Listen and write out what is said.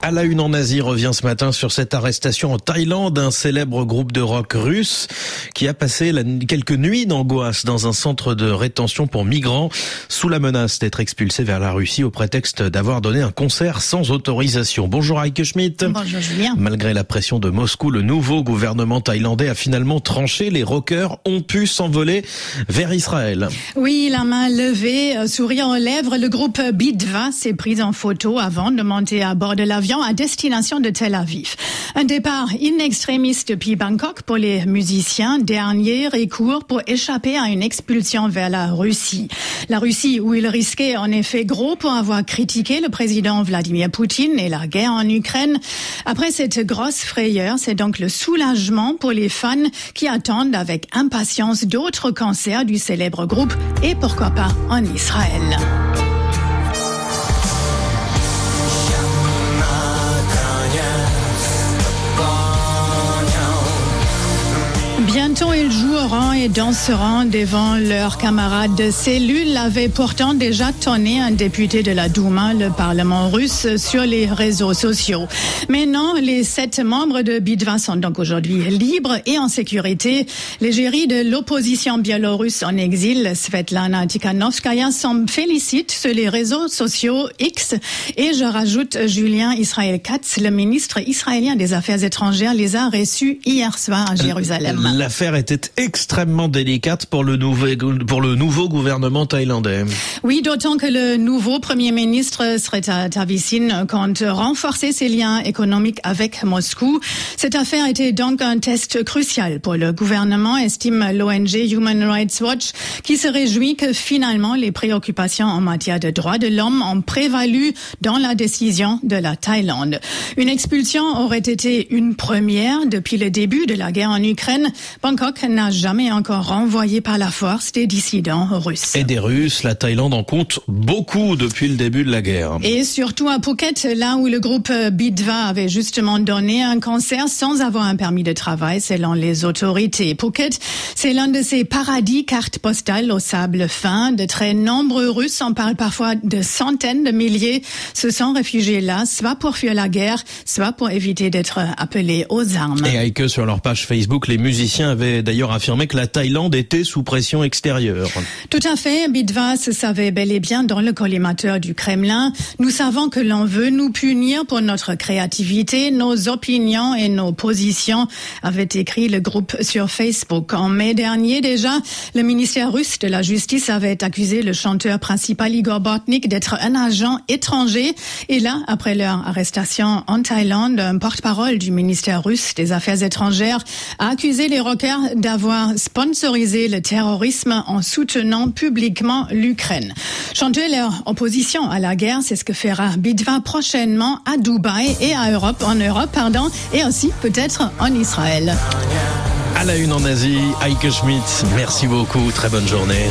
À la une en Asie revient ce matin sur cette arrestation en Thaïlande, un célèbre groupe de rock russe qui a passé quelques nuits d'angoisse dans un centre de rétention pour migrants sous la menace d'être expulsé vers la Russie au prétexte d'avoir donné un concert sans autorisation. Bonjour Heike Schmidt. Bonjour Julien. Malgré la pression de Moscou, le nouveau gouvernement thaïlandais a finalement tranché. Les rockers ont pu s'envoler vers Israël. Oui, la main levée, euh, sourire aux lèvres, le groupe Bidva s'est pris en photo avant de monter à bord de l'avion à destination de Tel Aviv. Un départ in extremis depuis Bangkok pour les musiciens, dernier recours pour échapper à une expulsion vers la Russie. La Russie où ils risquaient en effet gros pour avoir critiqué le président Vladimir Poutine et la guerre en Ukraine. Après cette grosse frayeur, c'est donc le soulagement pour les fans qui attendent avec impatience d'autres concerts du célèbre groupe et pourquoi pas en Israël. Ils joueront et danseront devant leurs camarades de cellule, avait pourtant déjà tonné un député de la Douma, le Parlement russe, sur les réseaux sociaux. Mais non, les sept membres de Bidva sont donc aujourd'hui libres et en sécurité. L'égérie de l'opposition biélorusse en exil, Svetlana Tikhanovskaya, s'en félicite sur les réseaux sociaux X. Et je rajoute, Julien Israël Katz, le ministre israélien des Affaires étrangères, les a reçus hier soir à Jérusalem l'affaire était extrêmement délicate pour le nouveau, pour le nouveau gouvernement thaïlandais. Oui, d'autant que le nouveau premier ministre Sreta Tavisin compte renforcer ses liens économiques avec Moscou. Cette affaire était donc un test crucial pour le gouvernement, estime l'ONG Human Rights Watch, qui se réjouit que finalement les préoccupations en matière de droits de l'homme ont prévalu dans la décision de la Thaïlande. Une expulsion aurait été une première depuis le début de la guerre en Ukraine. Bangkok n'a jamais encore renvoyé par la force des dissidents russes. Et des Russes, la Thaïlande en compte beaucoup depuis le début de la guerre. Et surtout à Phuket, là où le groupe Bidva avait justement donné un concert sans avoir un permis de travail selon les autorités. Phuket, c'est l'un de ces paradis cartes postales au sable fin. De très nombreux Russes, on parle parfois de centaines de milliers, se sont réfugiés là, soit pour fuir la guerre, soit pour éviter d'être appelés aux armes. Et que sur leur page Facebook, les musiciens avait d'ailleurs affirmé que la Thaïlande était sous pression extérieure. Tout à fait. Bidva se savait bel et bien dans le collimateur du Kremlin. Nous savons que l'on veut nous punir pour notre créativité, nos opinions et nos positions, avait écrit le groupe sur Facebook. En mai dernier déjà, le ministère russe de la Justice avait accusé le chanteur principal Igor Botnik d'être un agent étranger. Et là, après leur arrestation en Thaïlande, un porte-parole du ministère russe des Affaires étrangères a accusé les d'avoir sponsorisé le terrorisme en soutenant publiquement l'Ukraine. Changer leur opposition à la guerre, c'est ce que fera Bidva prochainement à Dubaï et à Europe, en Europe, pardon, et aussi peut-être en Israël. À la une en Asie, Heike Schmidt, merci beaucoup, très bonne journée.